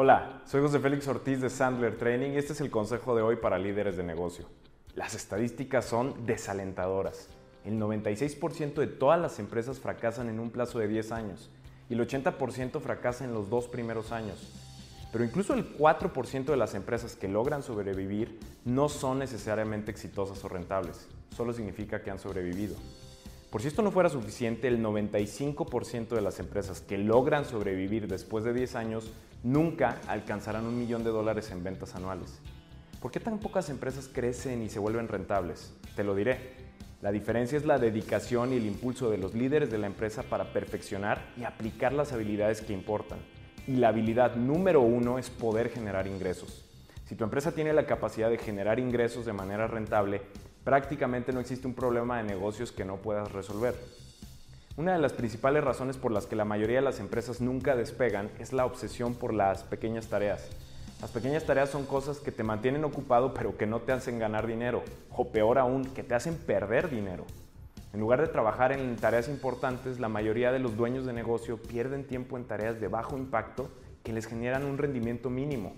Hola, soy José Félix Ortiz de Sandler Training y este es el consejo de hoy para líderes de negocio. Las estadísticas son desalentadoras. El 96% de todas las empresas fracasan en un plazo de 10 años y el 80% fracasa en los dos primeros años. Pero incluso el 4% de las empresas que logran sobrevivir no son necesariamente exitosas o rentables, solo significa que han sobrevivido. Por si esto no fuera suficiente, el 95% de las empresas que logran sobrevivir después de 10 años nunca alcanzarán un millón de dólares en ventas anuales. ¿Por qué tan pocas empresas crecen y se vuelven rentables? Te lo diré. La diferencia es la dedicación y el impulso de los líderes de la empresa para perfeccionar y aplicar las habilidades que importan. Y la habilidad número uno es poder generar ingresos. Si tu empresa tiene la capacidad de generar ingresos de manera rentable, prácticamente no existe un problema de negocios que no puedas resolver. Una de las principales razones por las que la mayoría de las empresas nunca despegan es la obsesión por las pequeñas tareas. Las pequeñas tareas son cosas que te mantienen ocupado pero que no te hacen ganar dinero, o peor aún, que te hacen perder dinero. En lugar de trabajar en tareas importantes, la mayoría de los dueños de negocio pierden tiempo en tareas de bajo impacto que les generan un rendimiento mínimo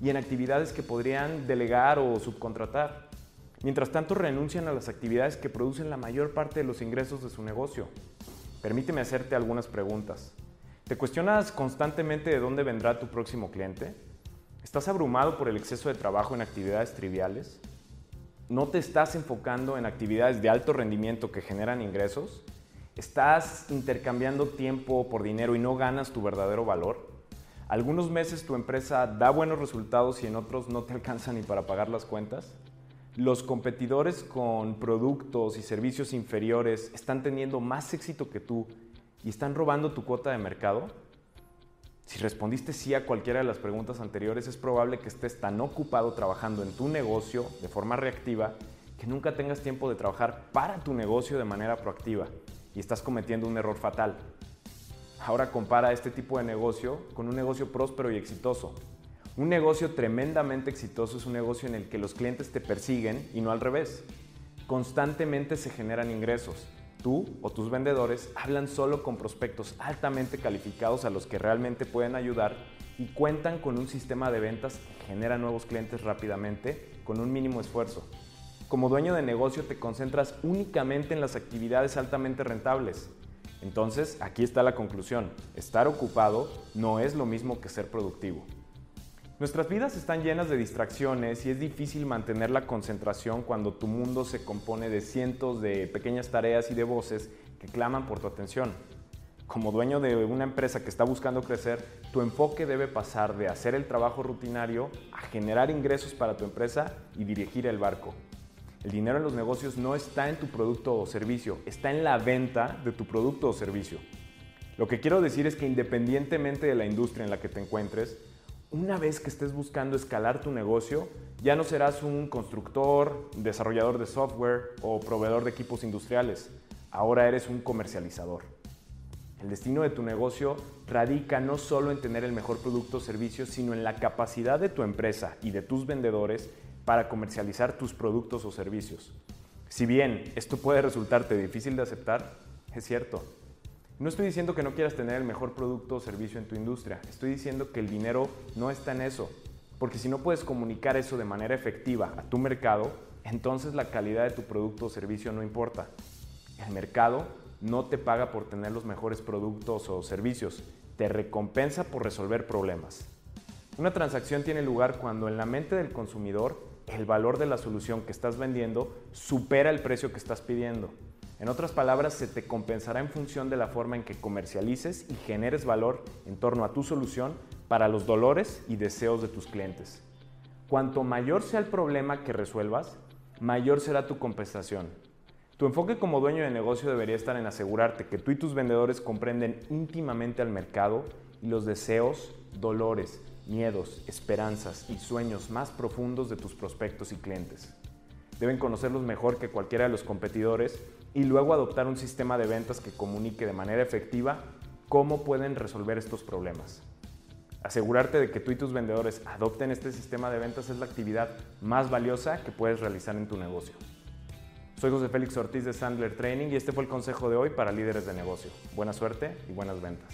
y en actividades que podrían delegar o subcontratar. Mientras tanto, renuncian a las actividades que producen la mayor parte de los ingresos de su negocio. Permíteme hacerte algunas preguntas. ¿Te cuestionas constantemente de dónde vendrá tu próximo cliente? ¿Estás abrumado por el exceso de trabajo en actividades triviales? ¿No te estás enfocando en actividades de alto rendimiento que generan ingresos? ¿Estás intercambiando tiempo por dinero y no ganas tu verdadero valor? Algunos meses tu empresa da buenos resultados y en otros no te alcanza ni para pagar las cuentas los competidores con productos y servicios inferiores están teniendo más éxito que tú y están robando tu cuota de mercado? Si respondiste sí a cualquiera de las preguntas anteriores, es probable que estés tan ocupado trabajando en tu negocio de forma reactiva que nunca tengas tiempo de trabajar para tu negocio de manera proactiva y estás cometiendo un error fatal. Ahora compara este tipo de negocio con un negocio próspero y exitoso. Un negocio tremendamente exitoso es un negocio en el que los clientes te persiguen y no al revés. Constantemente se generan ingresos. Tú o tus vendedores hablan solo con prospectos altamente calificados a los que realmente pueden ayudar y cuentan con un sistema de ventas que genera nuevos clientes rápidamente con un mínimo esfuerzo. Como dueño de negocio te concentras únicamente en las actividades altamente rentables. Entonces, aquí está la conclusión. Estar ocupado no es lo mismo que ser productivo. Nuestras vidas están llenas de distracciones y es difícil mantener la concentración cuando tu mundo se compone de cientos de pequeñas tareas y de voces que claman por tu atención. Como dueño de una empresa que está buscando crecer, tu enfoque debe pasar de hacer el trabajo rutinario a generar ingresos para tu empresa y dirigir el barco. El dinero en los negocios no está en tu producto o servicio, está en la venta de tu producto o servicio. Lo que quiero decir es que independientemente de la industria en la que te encuentres, una vez que estés buscando escalar tu negocio, ya no serás un constructor, desarrollador de software o proveedor de equipos industriales. Ahora eres un comercializador. El destino de tu negocio radica no solo en tener el mejor producto o servicio, sino en la capacidad de tu empresa y de tus vendedores para comercializar tus productos o servicios. Si bien esto puede resultarte difícil de aceptar, es cierto, no estoy diciendo que no quieras tener el mejor producto o servicio en tu industria, estoy diciendo que el dinero no está en eso, porque si no puedes comunicar eso de manera efectiva a tu mercado, entonces la calidad de tu producto o servicio no importa. El mercado no te paga por tener los mejores productos o servicios, te recompensa por resolver problemas. Una transacción tiene lugar cuando en la mente del consumidor el valor de la solución que estás vendiendo supera el precio que estás pidiendo. En otras palabras, se te compensará en función de la forma en que comercialices y generes valor en torno a tu solución para los dolores y deseos de tus clientes. Cuanto mayor sea el problema que resuelvas, mayor será tu compensación. Tu enfoque como dueño de negocio debería estar en asegurarte que tú y tus vendedores comprenden íntimamente al mercado y los deseos, dolores, miedos, esperanzas y sueños más profundos de tus prospectos y clientes. Deben conocerlos mejor que cualquiera de los competidores y luego adoptar un sistema de ventas que comunique de manera efectiva cómo pueden resolver estos problemas. Asegurarte de que tú y tus vendedores adopten este sistema de ventas es la actividad más valiosa que puedes realizar en tu negocio. Soy José Félix Ortiz de Sandler Training y este fue el consejo de hoy para líderes de negocio. Buena suerte y buenas ventas.